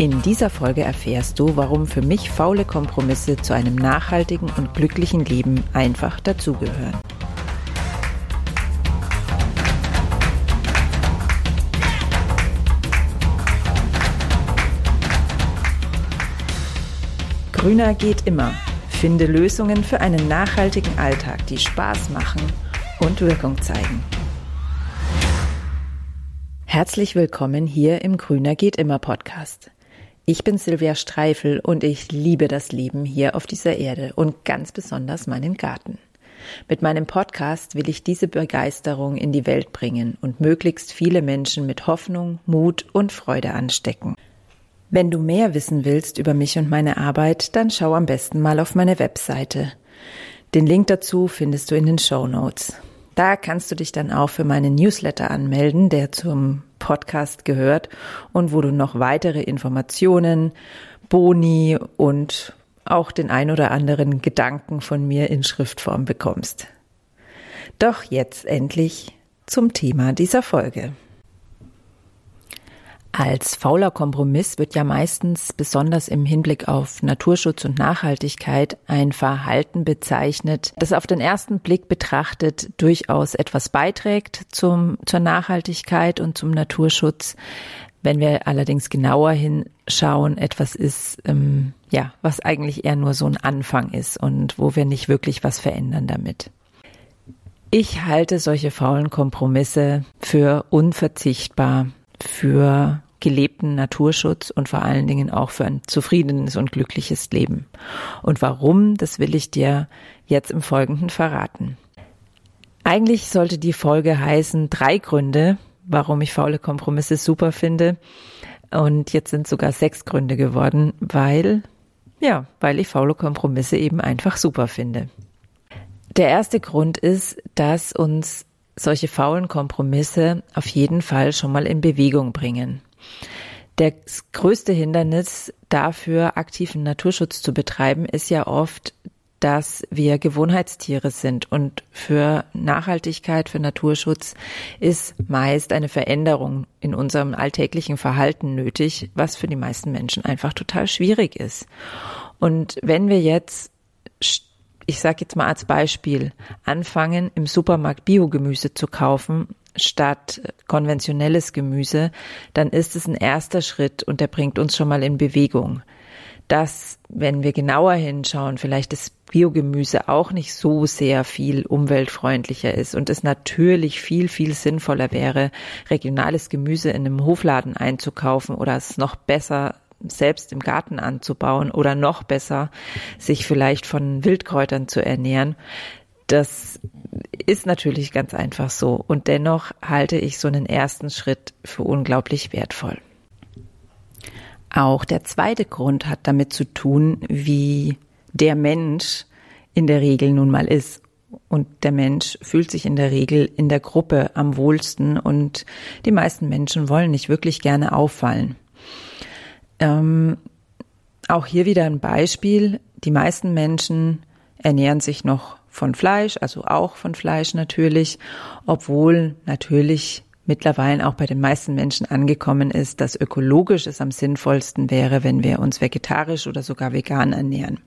In dieser Folge erfährst du, warum für mich faule Kompromisse zu einem nachhaltigen und glücklichen Leben einfach dazugehören. Grüner geht immer. Finde Lösungen für einen nachhaltigen Alltag, die Spaß machen und Wirkung zeigen. Herzlich willkommen hier im Grüner geht immer Podcast. Ich bin Silvia Streifel und ich liebe das Leben hier auf dieser Erde und ganz besonders meinen Garten. Mit meinem Podcast will ich diese Begeisterung in die Welt bringen und möglichst viele Menschen mit Hoffnung, Mut und Freude anstecken. Wenn du mehr wissen willst über mich und meine Arbeit, dann schau am besten mal auf meine Webseite. Den Link dazu findest du in den Show Notes. Da kannst du dich dann auch für meinen Newsletter anmelden, der zum Podcast gehört und wo du noch weitere Informationen, Boni und auch den ein oder anderen Gedanken von mir in Schriftform bekommst. Doch jetzt endlich zum Thema dieser Folge. Als fauler Kompromiss wird ja meistens besonders im Hinblick auf Naturschutz und Nachhaltigkeit ein Verhalten bezeichnet, das auf den ersten Blick betrachtet durchaus etwas beiträgt zum, zur Nachhaltigkeit und zum Naturschutz. Wenn wir allerdings genauer hinschauen, etwas ist, ähm, ja, was eigentlich eher nur so ein Anfang ist und wo wir nicht wirklich was verändern damit. Ich halte solche faulen Kompromisse für unverzichtbar für gelebten Naturschutz und vor allen Dingen auch für ein zufriedenes und glückliches Leben. Und warum, das will ich dir jetzt im Folgenden verraten. Eigentlich sollte die Folge heißen drei Gründe, warum ich faule Kompromisse super finde. Und jetzt sind sogar sechs Gründe geworden, weil, ja, weil ich faule Kompromisse eben einfach super finde. Der erste Grund ist, dass uns solche faulen Kompromisse auf jeden Fall schon mal in Bewegung bringen. Das größte Hindernis dafür, aktiven Naturschutz zu betreiben, ist ja oft, dass wir Gewohnheitstiere sind und für Nachhaltigkeit, für Naturschutz ist meist eine Veränderung in unserem alltäglichen Verhalten nötig, was für die meisten Menschen einfach total schwierig ist. Und wenn wir jetzt ich sage jetzt mal als Beispiel, anfangen im Supermarkt Biogemüse zu kaufen statt konventionelles Gemüse, dann ist es ein erster Schritt und der bringt uns schon mal in Bewegung. Dass, wenn wir genauer hinschauen, vielleicht das Biogemüse auch nicht so sehr viel umweltfreundlicher ist und es natürlich viel, viel sinnvoller wäre, regionales Gemüse in einem Hofladen einzukaufen oder es noch besser selbst im Garten anzubauen oder noch besser, sich vielleicht von Wildkräutern zu ernähren. Das ist natürlich ganz einfach so. Und dennoch halte ich so einen ersten Schritt für unglaublich wertvoll. Auch der zweite Grund hat damit zu tun, wie der Mensch in der Regel nun mal ist. Und der Mensch fühlt sich in der Regel in der Gruppe am wohlsten und die meisten Menschen wollen nicht wirklich gerne auffallen. Ähm, auch hier wieder ein Beispiel. Die meisten Menschen ernähren sich noch von Fleisch, also auch von Fleisch natürlich, obwohl natürlich mittlerweile auch bei den meisten Menschen angekommen ist, dass ökologisch es am sinnvollsten wäre, wenn wir uns vegetarisch oder sogar vegan ernähren.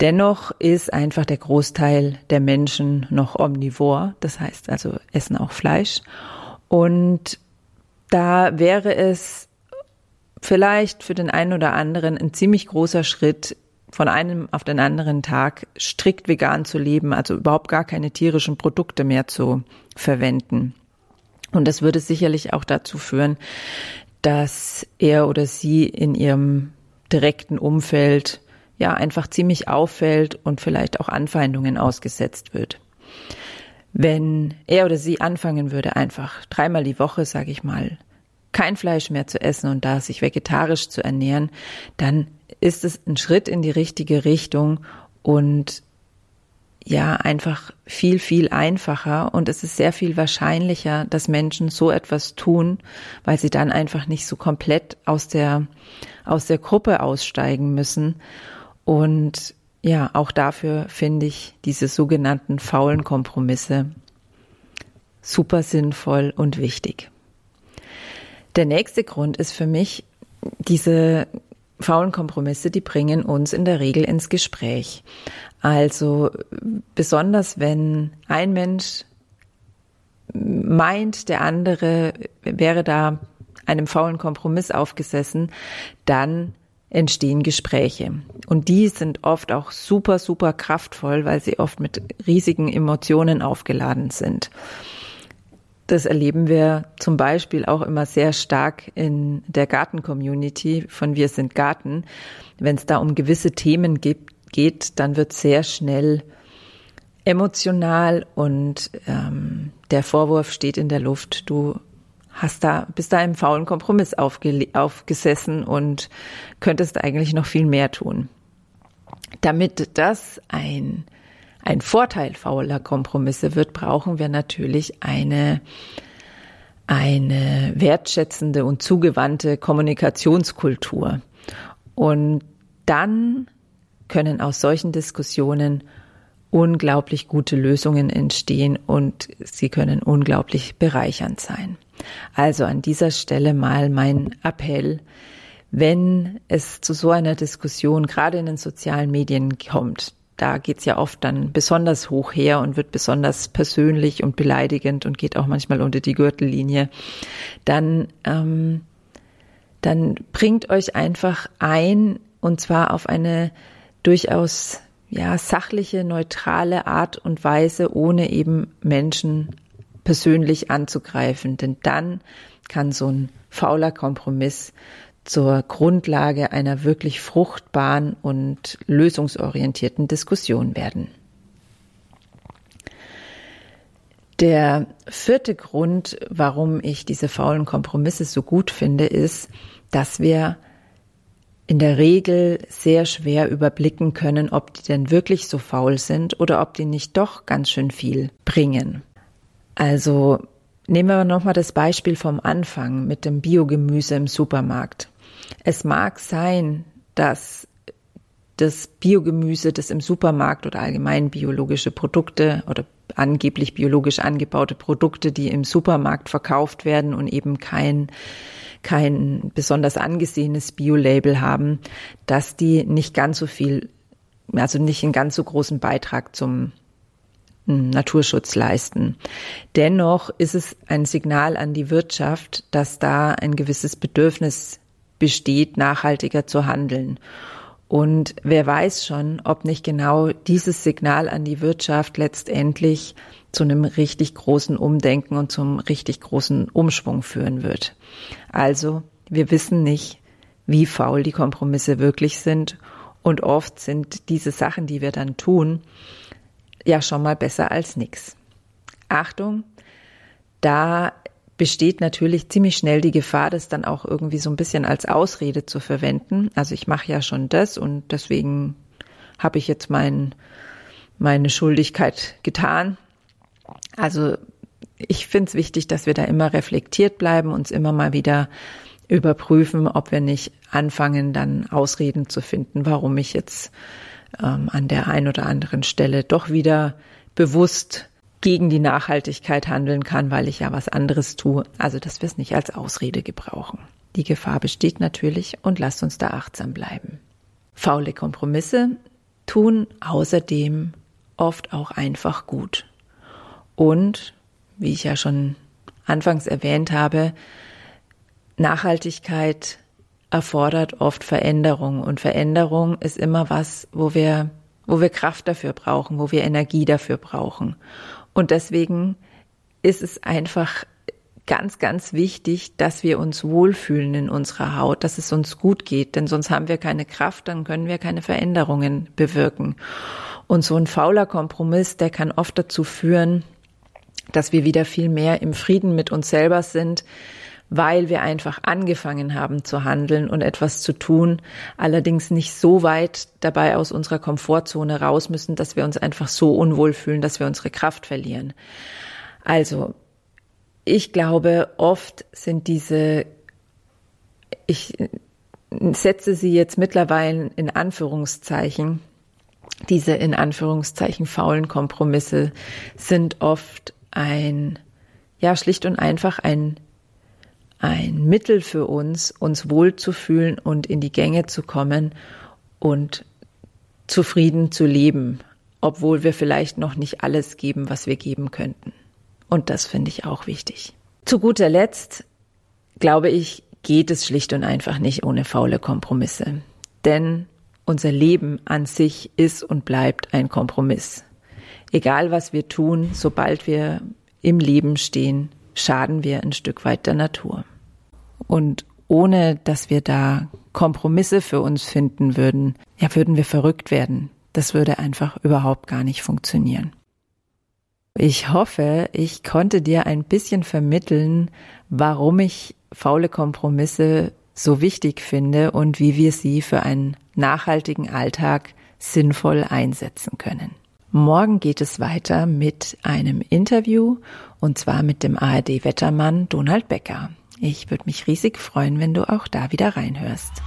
Dennoch ist einfach der Großteil der Menschen noch omnivor, das heißt also essen auch Fleisch. Und da wäre es vielleicht für den einen oder anderen ein ziemlich großer Schritt, von einem auf den anderen Tag strikt vegan zu leben, also überhaupt gar keine tierischen Produkte mehr zu verwenden. Und das würde sicherlich auch dazu führen, dass er oder sie in ihrem direkten Umfeld ja einfach ziemlich auffällt und vielleicht auch Anfeindungen ausgesetzt wird. Wenn er oder sie anfangen würde, einfach dreimal die Woche, sage ich mal, kein Fleisch mehr zu essen und da sich vegetarisch zu ernähren, dann ist es ein Schritt in die richtige Richtung und ja, einfach viel, viel einfacher und es ist sehr viel wahrscheinlicher, dass Menschen so etwas tun, weil sie dann einfach nicht so komplett aus der, aus der Gruppe aussteigen müssen. Und ja, auch dafür finde ich diese sogenannten faulen Kompromisse super sinnvoll und wichtig. Der nächste Grund ist für mich, diese faulen Kompromisse, die bringen uns in der Regel ins Gespräch. Also besonders wenn ein Mensch meint, der andere wäre da einem faulen Kompromiss aufgesessen, dann entstehen Gespräche. Und die sind oft auch super, super kraftvoll, weil sie oft mit riesigen Emotionen aufgeladen sind. Das erleben wir zum Beispiel auch immer sehr stark in der Garten-Community von Wir sind Garten. Wenn es da um gewisse Themen geht, dann wird sehr schnell emotional und ähm, der Vorwurf steht in der Luft. Du hast da, bist da im faulen Kompromiss aufgesessen und könntest eigentlich noch viel mehr tun. Damit das ein, ein Vorteil fauler Kompromisse wird, brauchen wir natürlich eine, eine wertschätzende und zugewandte Kommunikationskultur. Und dann können aus solchen Diskussionen unglaublich gute Lösungen entstehen und sie können unglaublich bereichernd sein. Also an dieser Stelle mal mein Appell, wenn es zu so einer Diskussion gerade in den sozialen Medien kommt, da geht's ja oft dann besonders hoch her und wird besonders persönlich und beleidigend und geht auch manchmal unter die Gürtellinie, dann, ähm, dann bringt euch einfach ein und zwar auf eine durchaus ja, sachliche, neutrale Art und Weise, ohne eben Menschen persönlich anzugreifen. Denn dann kann so ein fauler Kompromiss zur Grundlage einer wirklich fruchtbaren und lösungsorientierten Diskussion werden. Der vierte Grund, warum ich diese faulen Kompromisse so gut finde, ist, dass wir in der Regel sehr schwer überblicken können, ob die denn wirklich so faul sind oder ob die nicht doch ganz schön viel bringen. Also nehmen wir nochmal das Beispiel vom Anfang mit dem Biogemüse im Supermarkt. Es mag sein, dass das Biogemüse, das im Supermarkt oder allgemein biologische Produkte oder angeblich biologisch angebaute Produkte, die im Supermarkt verkauft werden und eben kein kein besonders angesehenes Bio-Label haben, dass die nicht ganz so viel, also nicht einen ganz so großen Beitrag zum hm, Naturschutz leisten. Dennoch ist es ein Signal an die Wirtschaft, dass da ein gewisses Bedürfnis besteht, nachhaltiger zu handeln. Und wer weiß schon, ob nicht genau dieses Signal an die Wirtschaft letztendlich zu einem richtig großen Umdenken und zum richtig großen Umschwung führen wird. Also, wir wissen nicht, wie faul die Kompromisse wirklich sind und oft sind diese Sachen, die wir dann tun, ja schon mal besser als nichts. Achtung, da besteht natürlich ziemlich schnell die Gefahr, das dann auch irgendwie so ein bisschen als Ausrede zu verwenden. Also ich mache ja schon das und deswegen habe ich jetzt mein, meine Schuldigkeit getan. Also ich finde es wichtig, dass wir da immer reflektiert bleiben, uns immer mal wieder überprüfen, ob wir nicht anfangen, dann Ausreden zu finden, warum ich jetzt ähm, an der einen oder anderen Stelle doch wieder bewusst gegen die Nachhaltigkeit handeln kann, weil ich ja was anderes tue. Also, dass wir es nicht als Ausrede gebrauchen. Die Gefahr besteht natürlich und lasst uns da achtsam bleiben. Faule Kompromisse tun außerdem oft auch einfach gut. Und, wie ich ja schon anfangs erwähnt habe, Nachhaltigkeit erfordert oft Veränderung und Veränderung ist immer was, wo wir, wo wir Kraft dafür brauchen, wo wir Energie dafür brauchen. Und deswegen ist es einfach ganz, ganz wichtig, dass wir uns wohlfühlen in unserer Haut, dass es uns gut geht, denn sonst haben wir keine Kraft, dann können wir keine Veränderungen bewirken. Und so ein fauler Kompromiss, der kann oft dazu führen, dass wir wieder viel mehr im Frieden mit uns selber sind, weil wir einfach angefangen haben zu handeln und etwas zu tun, allerdings nicht so weit dabei aus unserer Komfortzone raus müssen, dass wir uns einfach so unwohl fühlen, dass wir unsere Kraft verlieren. Also, ich glaube, oft sind diese, ich setze sie jetzt mittlerweile in Anführungszeichen, diese in Anführungszeichen faulen Kompromisse sind oft ein, ja, schlicht und einfach ein, ein Mittel für uns, uns wohlzufühlen und in die Gänge zu kommen und zufrieden zu leben, obwohl wir vielleicht noch nicht alles geben, was wir geben könnten. Und das finde ich auch wichtig. Zu guter Letzt, glaube ich, geht es schlicht und einfach nicht ohne faule Kompromisse. Denn unser Leben an sich ist und bleibt ein Kompromiss. Egal was wir tun, sobald wir im Leben stehen, schaden wir ein Stück weit der Natur. Und ohne dass wir da Kompromisse für uns finden würden, ja, würden wir verrückt werden. Das würde einfach überhaupt gar nicht funktionieren. Ich hoffe, ich konnte dir ein bisschen vermitteln, warum ich faule Kompromisse so wichtig finde und wie wir sie für einen nachhaltigen Alltag sinnvoll einsetzen können. Morgen geht es weiter mit einem Interview und zwar mit dem ARD-Wettermann Donald Becker. Ich würde mich riesig freuen, wenn du auch da wieder reinhörst.